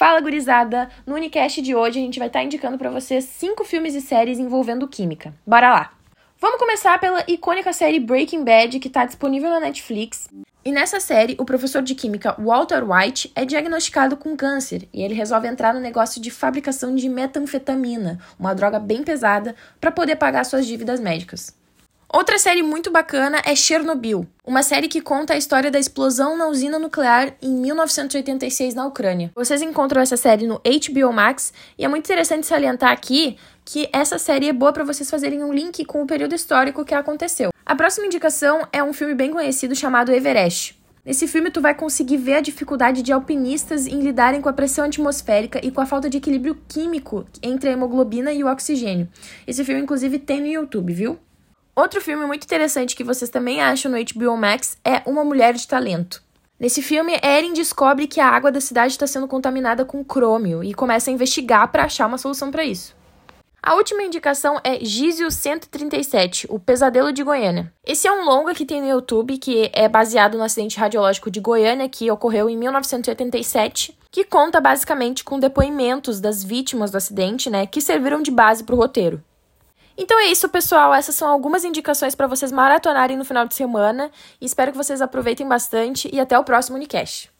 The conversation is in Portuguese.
Fala, gurizada! No Unicast de hoje a gente vai estar tá indicando para vocês cinco filmes e séries envolvendo química. Bora lá! Vamos começar pela icônica série Breaking Bad, que está disponível na Netflix. E nessa série, o professor de química Walter White é diagnosticado com câncer e ele resolve entrar no negócio de fabricação de metanfetamina, uma droga bem pesada, para poder pagar suas dívidas médicas. Outra série muito bacana é Chernobyl, uma série que conta a história da explosão na usina nuclear em 1986 na Ucrânia. Vocês encontram essa série no HBO Max e é muito interessante salientar aqui que essa série é boa para vocês fazerem um link com o período histórico que aconteceu. A próxima indicação é um filme bem conhecido chamado Everest. Nesse filme, tu vai conseguir ver a dificuldade de alpinistas em lidarem com a pressão atmosférica e com a falta de equilíbrio químico entre a hemoglobina e o oxigênio. Esse filme, inclusive, tem no YouTube, viu? Outro filme muito interessante que vocês também acham no HBO Max é Uma Mulher de Talento. Nesse filme, Erin descobre que a água da cidade está sendo contaminada com crômio e começa a investigar para achar uma solução para isso. A última indicação é Gísio 137, O Pesadelo de Goiânia. Esse é um longa que tem no YouTube, que é baseado no acidente radiológico de Goiânia, que ocorreu em 1987, que conta basicamente com depoimentos das vítimas do acidente, né, que serviram de base para o roteiro. Então é isso, pessoal. Essas são algumas indicações para vocês maratonarem no final de semana. Espero que vocês aproveitem bastante e até o próximo Unicast.